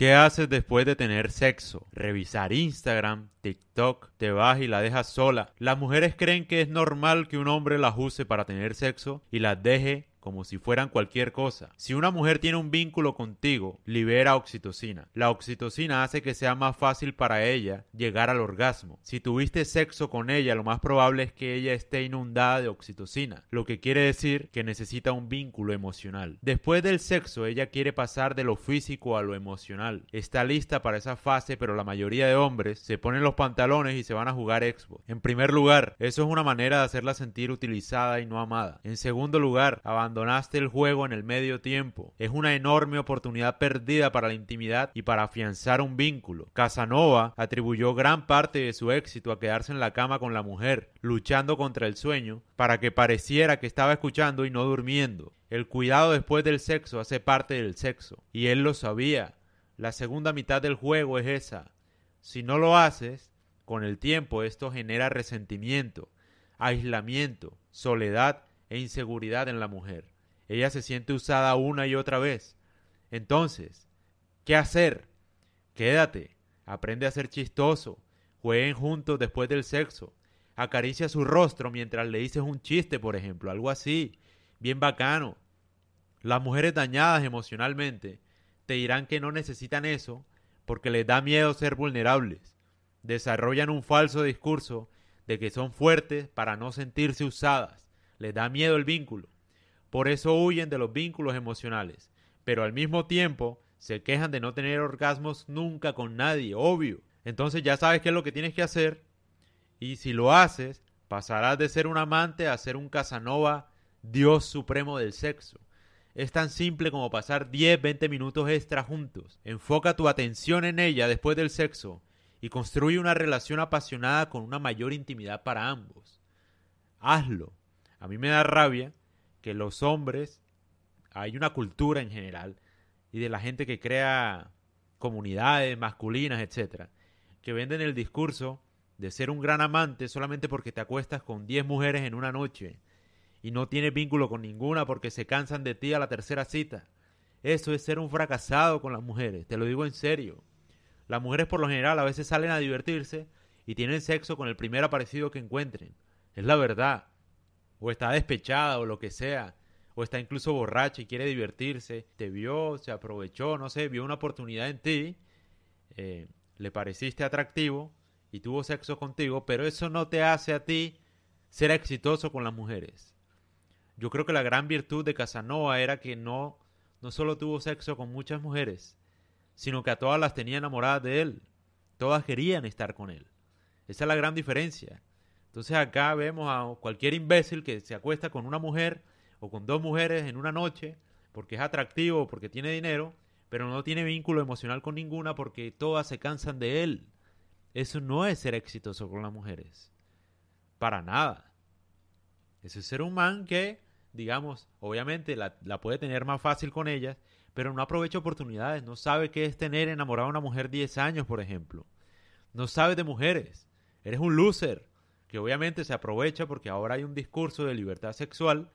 ¿Qué haces después de tener sexo? Revisar Instagram, TikTok, te vas y la dejas sola. Las mujeres creen que es normal que un hombre las use para tener sexo y las deje como si fueran cualquier cosa. Si una mujer tiene un vínculo contigo, libera oxitocina. La oxitocina hace que sea más fácil para ella llegar al orgasmo. Si tuviste sexo con ella, lo más probable es que ella esté inundada de oxitocina, lo que quiere decir que necesita un vínculo emocional. Después del sexo, ella quiere pasar de lo físico a lo emocional. Está lista para esa fase, pero la mayoría de hombres se ponen los pantalones y se van a jugar Xbox. En primer lugar, eso es una manera de hacerla sentir utilizada y no amada. En segundo lugar, abandonaste el juego en el medio tiempo. Es una enorme oportunidad perdida para la intimidad y para afianzar un vínculo. Casanova atribuyó gran parte de su éxito a quedarse en la cama con la mujer, luchando contra el sueño, para que pareciera que estaba escuchando y no durmiendo. El cuidado después del sexo hace parte del sexo, y él lo sabía. La segunda mitad del juego es esa. Si no lo haces, con el tiempo esto genera resentimiento, aislamiento, soledad e inseguridad en la mujer. Ella se siente usada una y otra vez. Entonces, ¿qué hacer? Quédate, aprende a ser chistoso, jueguen juntos después del sexo, acaricia su rostro mientras le dices un chiste, por ejemplo, algo así, bien bacano. Las mujeres dañadas emocionalmente te dirán que no necesitan eso porque les da miedo ser vulnerables. Desarrollan un falso discurso de que son fuertes para no sentirse usadas les da miedo el vínculo. Por eso huyen de los vínculos emocionales, pero al mismo tiempo se quejan de no tener orgasmos nunca con nadie, obvio. Entonces ya sabes qué es lo que tienes que hacer y si lo haces, pasarás de ser un amante a ser un Casanova, Dios supremo del sexo. Es tan simple como pasar 10, 20 minutos extra juntos. Enfoca tu atención en ella después del sexo y construye una relación apasionada con una mayor intimidad para ambos. Hazlo. A mí me da rabia que los hombres, hay una cultura en general, y de la gente que crea comunidades masculinas, etcétera, que venden el discurso de ser un gran amante solamente porque te acuestas con 10 mujeres en una noche y no tienes vínculo con ninguna porque se cansan de ti a la tercera cita. Eso es ser un fracasado con las mujeres, te lo digo en serio. Las mujeres por lo general a veces salen a divertirse y tienen sexo con el primer aparecido que encuentren. Es la verdad o está despechada o lo que sea, o está incluso borracha y quiere divertirse, te vio, se aprovechó, no sé, vio una oportunidad en ti, eh, le pareciste atractivo y tuvo sexo contigo, pero eso no te hace a ti ser exitoso con las mujeres. Yo creo que la gran virtud de Casanova era que no, no solo tuvo sexo con muchas mujeres, sino que a todas las tenía enamoradas de él. Todas querían estar con él. Esa es la gran diferencia. Entonces acá vemos a cualquier imbécil que se acuesta con una mujer o con dos mujeres en una noche porque es atractivo, porque tiene dinero, pero no tiene vínculo emocional con ninguna porque todas se cansan de él. Eso no es ser exitoso con las mujeres. Para nada. Eso es ser un man que, digamos, obviamente la, la puede tener más fácil con ellas, pero no aprovecha oportunidades. No sabe qué es tener enamorado a una mujer 10 años, por ejemplo. No sabe de mujeres. Eres un loser que obviamente se aprovecha porque ahora hay un discurso de libertad sexual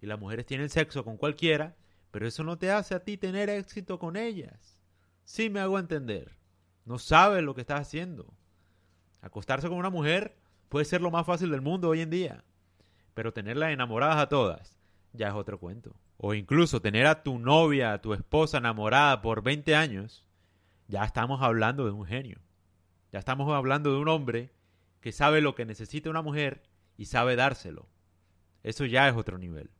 y las mujeres tienen sexo con cualquiera, pero eso no te hace a ti tener éxito con ellas. Sí me hago entender. No sabes lo que estás haciendo. Acostarse con una mujer puede ser lo más fácil del mundo hoy en día, pero tenerlas enamoradas a todas ya es otro cuento. O incluso tener a tu novia, a tu esposa enamorada por 20 años, ya estamos hablando de un genio. Ya estamos hablando de un hombre que sabe lo que necesita una mujer y sabe dárselo. Eso ya es otro nivel.